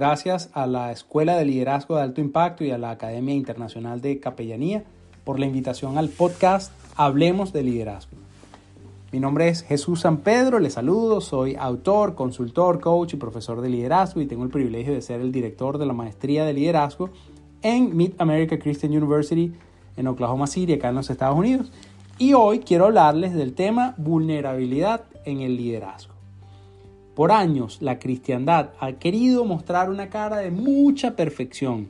Gracias a la Escuela de Liderazgo de Alto Impacto y a la Academia Internacional de Capellanía por la invitación al podcast Hablemos de Liderazgo. Mi nombre es Jesús San Pedro, les saludo, soy autor, consultor, coach y profesor de liderazgo y tengo el privilegio de ser el director de la maestría de liderazgo en Mid America Christian University en Oklahoma City, acá en los Estados Unidos. Y hoy quiero hablarles del tema vulnerabilidad en el liderazgo. Por años la cristiandad ha querido mostrar una cara de mucha perfección.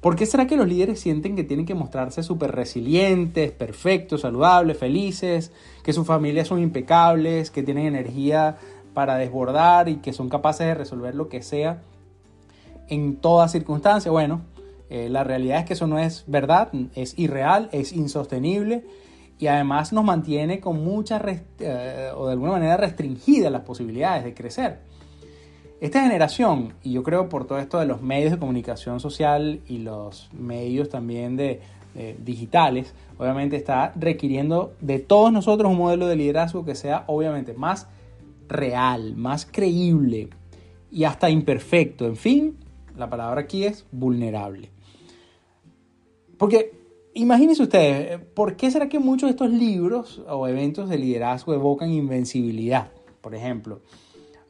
¿Por qué será que los líderes sienten que tienen que mostrarse súper resilientes, perfectos, saludables, felices, que sus familias son impecables, que tienen energía para desbordar y que son capaces de resolver lo que sea en toda circunstancia? Bueno, eh, la realidad es que eso no es verdad, es irreal, es insostenible y además nos mantiene con mucha eh, o de alguna manera restringidas las posibilidades de crecer. Esta generación, y yo creo por todo esto de los medios de comunicación social y los medios también de, digitales, obviamente está requiriendo de todos nosotros un modelo de liderazgo que sea obviamente más real, más creíble y hasta imperfecto. En fin, la palabra aquí es vulnerable. Porque Imagínense ustedes, ¿por qué será que muchos de estos libros o eventos de liderazgo evocan invencibilidad? Por ejemplo,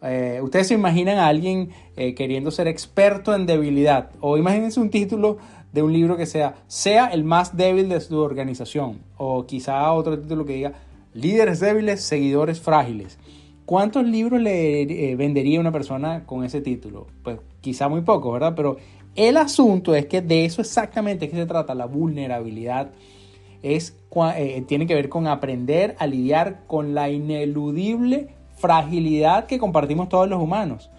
eh, ustedes se imaginan a alguien eh, queriendo ser experto en debilidad o imagínense un título de un libro que sea sea el más débil de su organización o quizá otro título que diga líderes débiles, seguidores frágiles. ¿Cuántos libros le eh, vendería una persona con ese título? Pues quizá muy poco, ¿verdad? Pero el asunto es que de eso exactamente es que se trata la vulnerabilidad. Es, eh, tiene que ver con aprender a lidiar con la ineludible fragilidad que compartimos todos los humanos.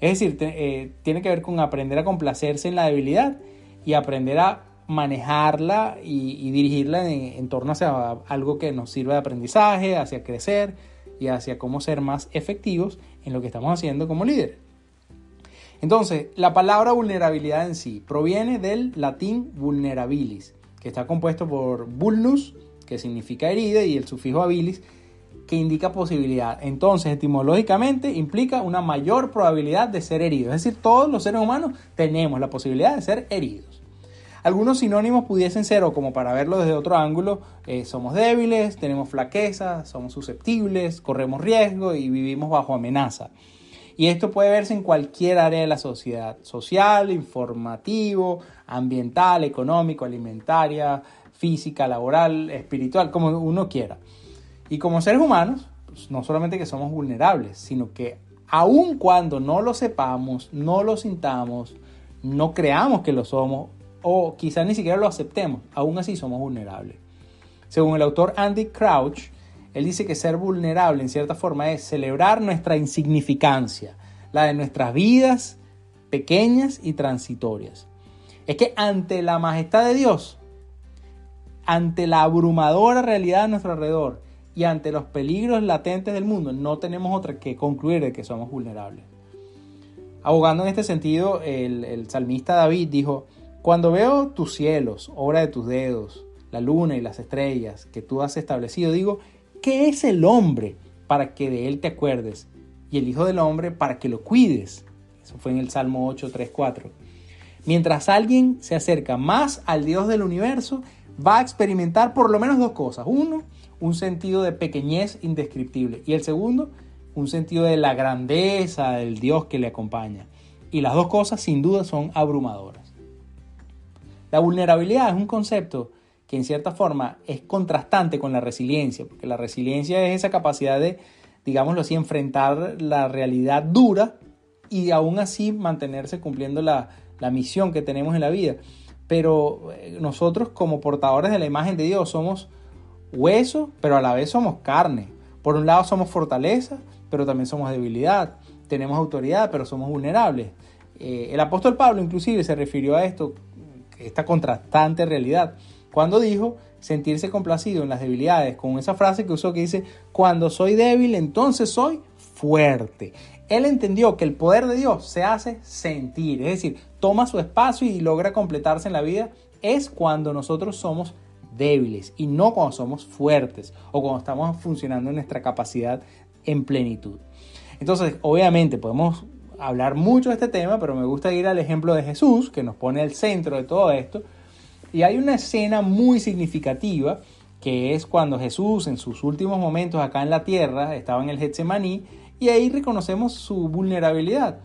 Es decir, eh, tiene que ver con aprender a complacerse en la debilidad y aprender a manejarla y, dirigirla en, torno hacia algo que nos sirva de aprendizaje, hacia crecer y hacia cómo ser más efectivos en lo que estamos haciendo como líderes. Entonces, la palabra vulnerabilidad en sí proviene del latín vulnerabilis, que está compuesto por vulnus, que significa herida, y el sufijo habilis, que indica posibilidad. Entonces, etimológicamente implica una mayor probabilidad de ser herido. Es decir, todos los seres humanos tenemos la posibilidad de ser heridos. Algunos sinónimos pudiesen ser, o como para verlo desde otro ángulo, eh, somos débiles, tenemos flaqueza, somos susceptibles, corremos riesgo y vivimos bajo amenaza. Y esto puede verse en cualquier área de la sociedad, social, informativo, ambiental, económico, alimentaria, física, laboral, espiritual, como uno quiera. Y como seres humanos, pues, no solamente que somos vulnerables, sino que aun cuando no lo sepamos, no lo sintamos, no creamos que lo somos o quizás ni siquiera lo aceptemos, aún así somos vulnerables. Según el autor Andy Crouch, él dice que ser vulnerable en cierta forma es celebrar nuestra insignificancia, la de nuestras vidas pequeñas y transitorias. Es que ante la majestad de Dios, ante la abrumadora realidad a nuestro alrededor y ante los peligros latentes del mundo, no tenemos otra que concluir de que somos vulnerables. Abogando en este sentido, el, el salmista David dijo, cuando veo tus cielos, obra de tus dedos, la luna y las estrellas que tú has establecido, digo, ¿Qué es el hombre para que de él te acuerdes? Y el Hijo del Hombre para que lo cuides. Eso fue en el Salmo 8, 3, 4. Mientras alguien se acerca más al Dios del universo, va a experimentar por lo menos dos cosas. Uno, un sentido de pequeñez indescriptible. Y el segundo, un sentido de la grandeza del Dios que le acompaña. Y las dos cosas sin duda son abrumadoras. La vulnerabilidad es un concepto que en cierta forma es contrastante con la resiliencia, porque la resiliencia es esa capacidad de, digámoslo así, enfrentar la realidad dura y aún así mantenerse cumpliendo la, misión que tenemos en la vida. Pero eh, nosotros como portadores de la imagen de Dios somos hueso, pero a la vez somos carne. Por un lado somos fortaleza, pero también somos debilidad. Tenemos autoridad, pero somos vulnerables. Eh, el apóstol Pablo inclusive se refirió a esto esta contrastante realidad. Cuando dijo sentirse complacido en las debilidades, con esa frase que usó que dice, cuando soy débil, entonces soy fuerte. Él entendió que el poder de Dios se hace sentir, es decir, toma su espacio y logra completarse en la vida, es cuando nosotros somos débiles y no cuando somos fuertes o cuando estamos funcionando en nuestra capacidad en plenitud. Entonces, obviamente podemos hablar mucho de este tema, pero me gusta ir al ejemplo de Jesús, que nos pone el centro de todo esto. Y hay una escena muy significativa, que es cuando Jesús en sus últimos momentos acá en la tierra estaba en el Getsemaní, y ahí reconocemos su vulnerabilidad.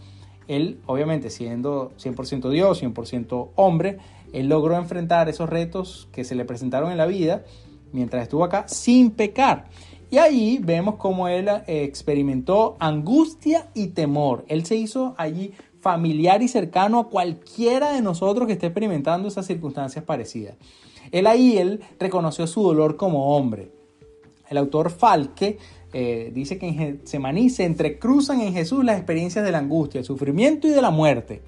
Él, obviamente, siendo 100% Dios, 100% hombre, él logró enfrentar esos retos que se le presentaron en la vida mientras estuvo acá sin pecar. Y ahí vemos cómo él eh, experimentó angustia y temor. Él se hizo allí familiar y cercano a cualquiera de nosotros que esté experimentando esas circunstancias parecidas. Él ahí, él reconoció su dolor como hombre. El autor Falque eh, dice que en Getsemaní se entrecruzan en Jesús las experiencias de la angustia, el sufrimiento y de la muerte.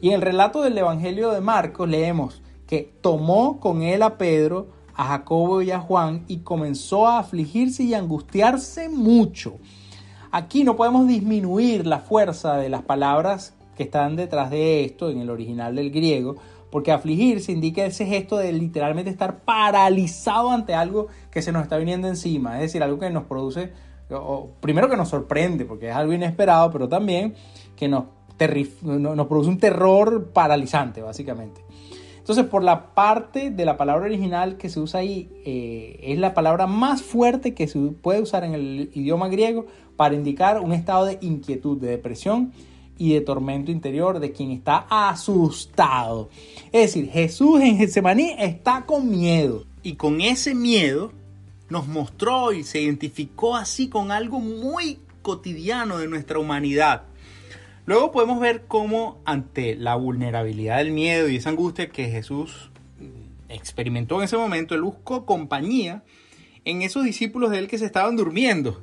Y en el relato del Evangelio de Marcos leemos que tomó con él a Pedro, a Jacobo y a Juan y comenzó a afligirse y angustiarse mucho. Aquí no podemos disminuir la fuerza de las palabras que están detrás de esto en el original del griego, porque afligirse indica ese gesto de literalmente estar paralizado ante algo que se nos está viniendo encima, es decir, algo que nos produce, primero que nos sorprende, porque es algo inesperado, pero también que nos, nos produce un terror paralizante, básicamente. Entonces, por la parte de la palabra original que se usa ahí, eh, es la palabra más fuerte que se puede usar en el idioma griego para indicar un estado de inquietud, de depresión y de tormento interior de quien está asustado. Es decir, Jesús en Getsemaní está con miedo. Y con ese miedo nos mostró y se identificó así con algo muy cotidiano de nuestra humanidad. Luego podemos ver cómo ante la vulnerabilidad del miedo y esa angustia que Jesús experimentó en ese momento, él buscó compañía en esos discípulos de él que se estaban durmiendo.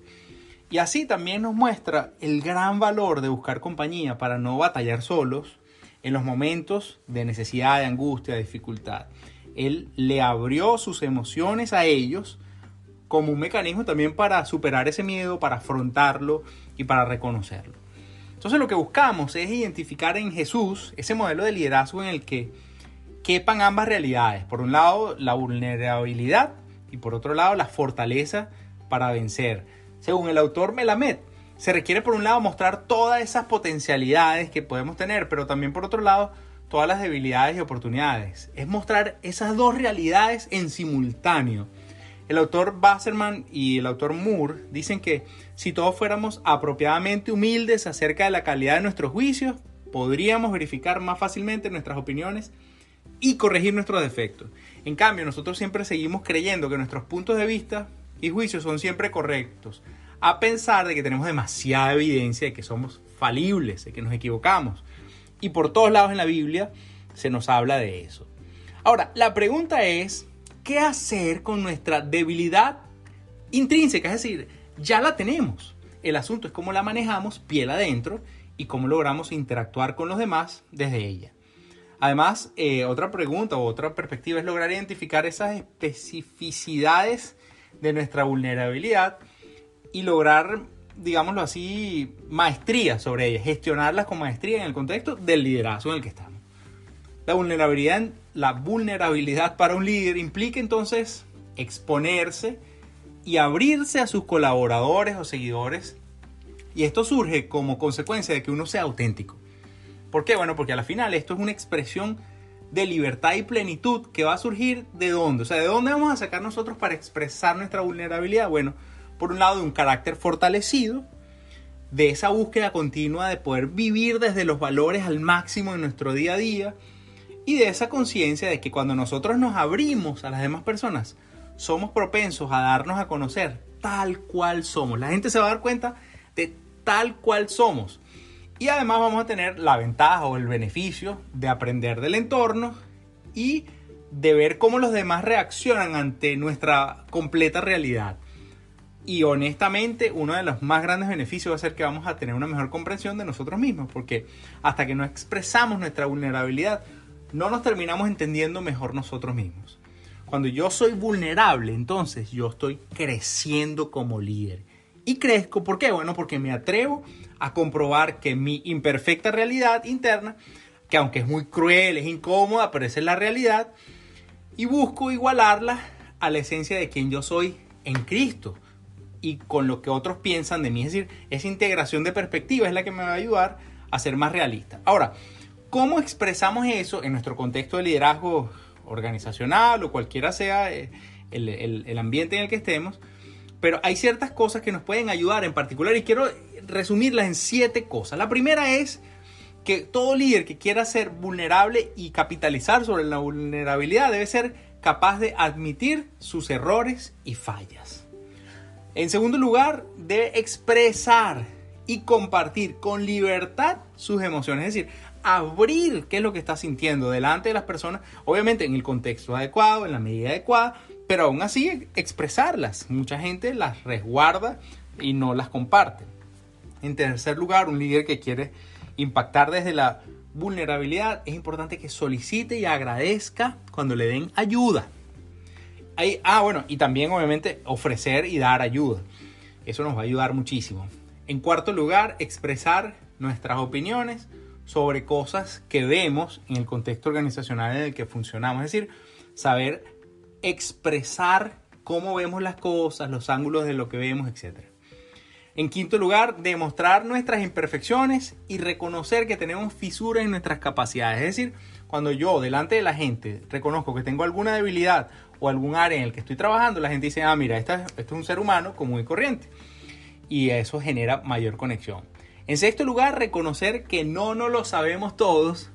Y así también nos muestra el gran valor de buscar compañía para no batallar solos en los momentos de necesidad, de angustia, de dificultad. Él le abrió sus emociones a ellos como un mecanismo también para superar ese miedo, para afrontarlo y para reconocerlo. Entonces lo que buscamos es identificar en Jesús ese modelo de liderazgo en el que quepan ambas realidades. Por un lado, la vulnerabilidad y por otro lado, la fortaleza para vencer. Según el autor Melamed, se requiere por un lado mostrar todas esas potencialidades que podemos tener, pero también por otro lado, todas las debilidades y oportunidades. Es mostrar esas dos realidades en simultáneo. El autor Basserman y el autor Moore dicen que si todos fuéramos apropiadamente humildes acerca de la calidad de nuestros juicios, podríamos verificar más fácilmente nuestras opiniones y corregir nuestros defectos. En cambio, nosotros siempre seguimos creyendo que nuestros puntos de vista y juicios son siempre correctos, a pensar de que tenemos demasiada evidencia de que somos falibles, de que nos equivocamos. Y por todos lados en la Biblia se nos habla de eso. Ahora, la pregunta es, qué hacer con nuestra debilidad intrínseca, es decir, ya la tenemos. El asunto es cómo la manejamos piel adentro y cómo logramos interactuar con los demás desde ella. Además, eh, otra pregunta o otra perspectiva es lograr identificar esas especificidades de nuestra vulnerabilidad y lograr, digámoslo así, maestría sobre ellas, gestionarlas con maestría en el contexto del liderazgo en el que estamos. La vulnerabilidad, la vulnerabilidad para un líder implica entonces exponerse y abrirse a sus colaboradores o seguidores. Y esto surge como consecuencia de que uno sea auténtico. ¿Por qué? Bueno, porque a la final esto es una expresión de libertad y plenitud que va a surgir de dónde. O sea, ¿de dónde vamos a sacar nosotros para expresar nuestra vulnerabilidad? Bueno, por un lado de un carácter fortalecido, de esa búsqueda continua de poder vivir desde los valores al máximo en nuestro día a día, y de esa conciencia de que cuando nosotros nos abrimos a las demás personas, somos propensos a darnos a conocer tal cual somos. La gente se va a dar cuenta de tal cual somos. Y además vamos a tener la ventaja o el beneficio de aprender del entorno y de ver cómo los demás reaccionan ante nuestra completa realidad. Y honestamente, uno de los más grandes beneficios va a ser que vamos a tener una mejor comprensión de nosotros mismos, porque hasta que no expresamos nuestra vulnerabilidad, no nos terminamos entendiendo mejor nosotros mismos. Cuando yo soy vulnerable, entonces yo estoy creciendo como líder. Y crezco, ¿por qué? Bueno, porque me atrevo a comprobar que mi imperfecta realidad interna, que aunque es muy cruel, es incómoda, pero esa es la realidad, y busco igualarla a la esencia de quien yo soy en Cristo y con lo que otros piensan de mí. Es decir, esa integración de perspectiva es la que me va a ayudar a ser más realista. Ahora, ¿cómo expresamos eso en nuestro contexto de liderazgo organizacional o cualquiera sea eh, el, el ambiente en el que estemos? Pero hay ciertas cosas que nos pueden ayudar en particular y quiero resumirlas en siete cosas. La primera es que todo líder que quiera ser vulnerable y capitalizar sobre la vulnerabilidad debe ser capaz de admitir sus errores y fallas. En segundo lugar, debe expresar y compartir con libertad sus emociones, es decir, abrir qué es lo que está sintiendo delante de las personas, obviamente en el contexto adecuado, en la medida adecuada, pero aún así expresarlas. Mucha gente las resguarda y no las comparte. En tercer lugar, un líder que quiere impactar desde la vulnerabilidad, es importante que solicite y agradezca cuando le den ayuda. ah, bueno, y también obviamente ofrecer y dar ayuda. Eso nos va a ayudar muchísimo. En cuarto lugar, expresar nuestras opiniones sobre cosas que vemos en el contexto organizacional en el que funcionamos. Es decir, saber expresar cómo vemos las cosas, los ángulos de lo que vemos, etc. En quinto lugar, demostrar nuestras imperfecciones y reconocer que tenemos fisuras en nuestras capacidades. Es decir, cuando yo delante de la gente reconozco que tengo alguna debilidad o algún área en el que estoy trabajando, la gente dice, ah, mira, este, es un ser humano común y corriente. Y eso genera mayor conexión. En sexto lugar, reconocer que no nos lo sabemos todos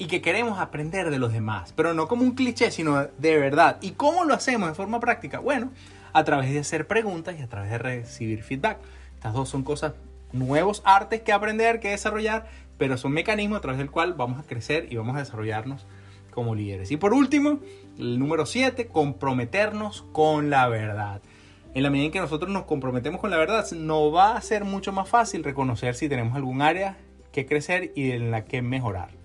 y que queremos aprender de los demás, pero no como un cliché, sino de verdad. ¿Y cómo lo hacemos de forma práctica? Bueno, a través de hacer preguntas y a través de recibir feedback. Estas dos son cosas, nuevos artes que aprender, que desarrollar, pero son mecanismos a través del cual vamos a crecer y vamos a desarrollarnos como líderes. Y por último, el número 7, comprometernos con la verdad. En la medida en que nosotros nos comprometemos con la verdad, nos va a ser mucho más fácil reconocer si tenemos algún área que crecer y en la que mejorar.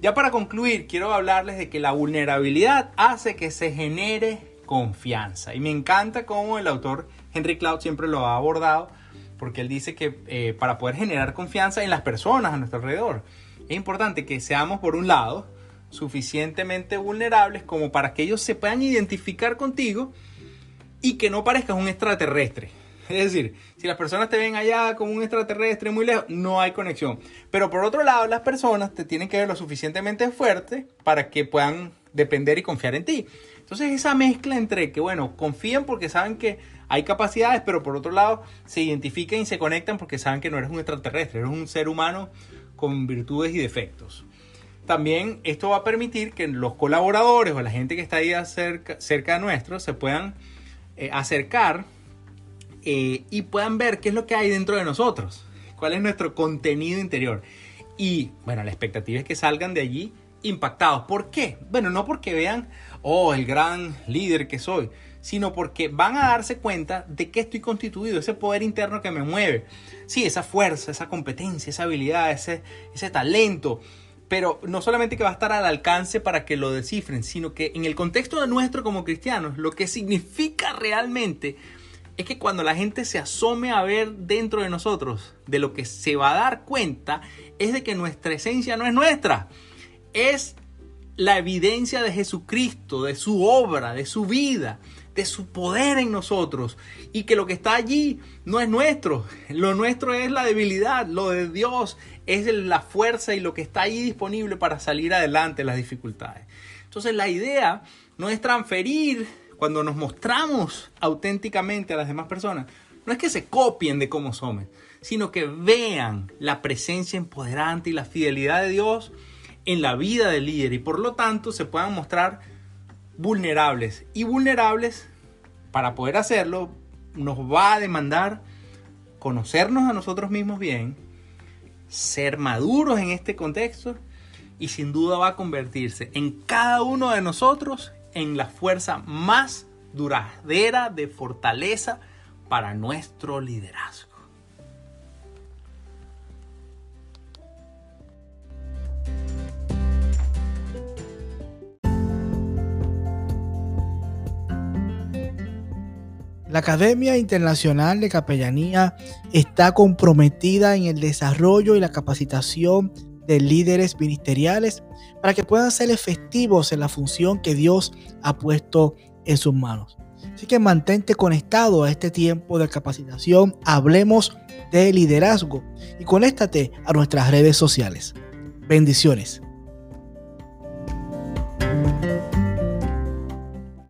Ya para concluir, quiero hablarles de que la vulnerabilidad hace que se genere confianza. Y me encanta cómo el autor Henry Cloud siempre lo ha abordado, porque él dice que eh, para poder generar confianza en las personas a nuestro alrededor, es importante que seamos, por un lado, suficientemente vulnerables como para que ellos se puedan identificar contigo y que no parezcas un extraterrestre. Es decir, si las personas te ven allá como un extraterrestre muy lejos, no hay conexión. Pero por otro lado, las personas te tienen que ver lo suficientemente fuerte para que puedan depender y confiar en ti. Entonces esa mezcla entre que, bueno, confían porque saben que hay capacidades, pero por otro lado se identifican y se conectan porque saben que no eres un extraterrestre, eres un ser humano con virtudes y defectos. También esto va a permitir que los colaboradores o la gente que está ahí cerca, cerca de nuestro se puedan eh, acercar eh, y puedan ver qué es lo que hay dentro de nosotros, cuál es nuestro contenido interior. Y bueno, la expectativa es que salgan de allí impactados. ¿Por qué? Bueno, no porque vean, oh, el gran líder que soy, sino porque van a darse cuenta de qué estoy constituido, ese poder interno que me mueve. Sí, esa fuerza, esa competencia, esa habilidad, ese, ese talento. Pero no solamente que va a estar al alcance para que lo descifren, sino que en el contexto de nuestro como cristianos, lo que significa realmente es que cuando la gente se asome a ver dentro de nosotros, de lo que se va a dar cuenta es de que nuestra esencia no es nuestra, es la evidencia de Jesucristo, de su obra, de su vida, de su poder en nosotros. Y que lo que está allí no es nuestro, lo nuestro es la debilidad, lo de Dios es la fuerza y lo que está allí disponible para salir adelante las dificultades. Entonces la idea no es transferir cuando nos mostramos auténticamente a las demás personas, no es que se copien de cómo somos, sino que vean la presencia empoderante y la fidelidad de Dios en la vida del líder y por lo tanto se puedan mostrar vulnerables. Y vulnerables, para poder hacerlo, nos va a demandar conocernos a nosotros mismos bien, ser maduros en este contexto y sin duda va a convertirse en cada uno de nosotros en la fuerza más duradera de fortaleza para nuestro liderazgo. La Academia Internacional de Capellanía está comprometida en el desarrollo y la capacitación de líderes ministeriales para que puedan ser efectivos en la función que Dios ha puesto en sus manos. Así que mantente conectado a este tiempo de capacitación. Hablemos de liderazgo y conéctate a nuestras redes sociales. Bendiciones.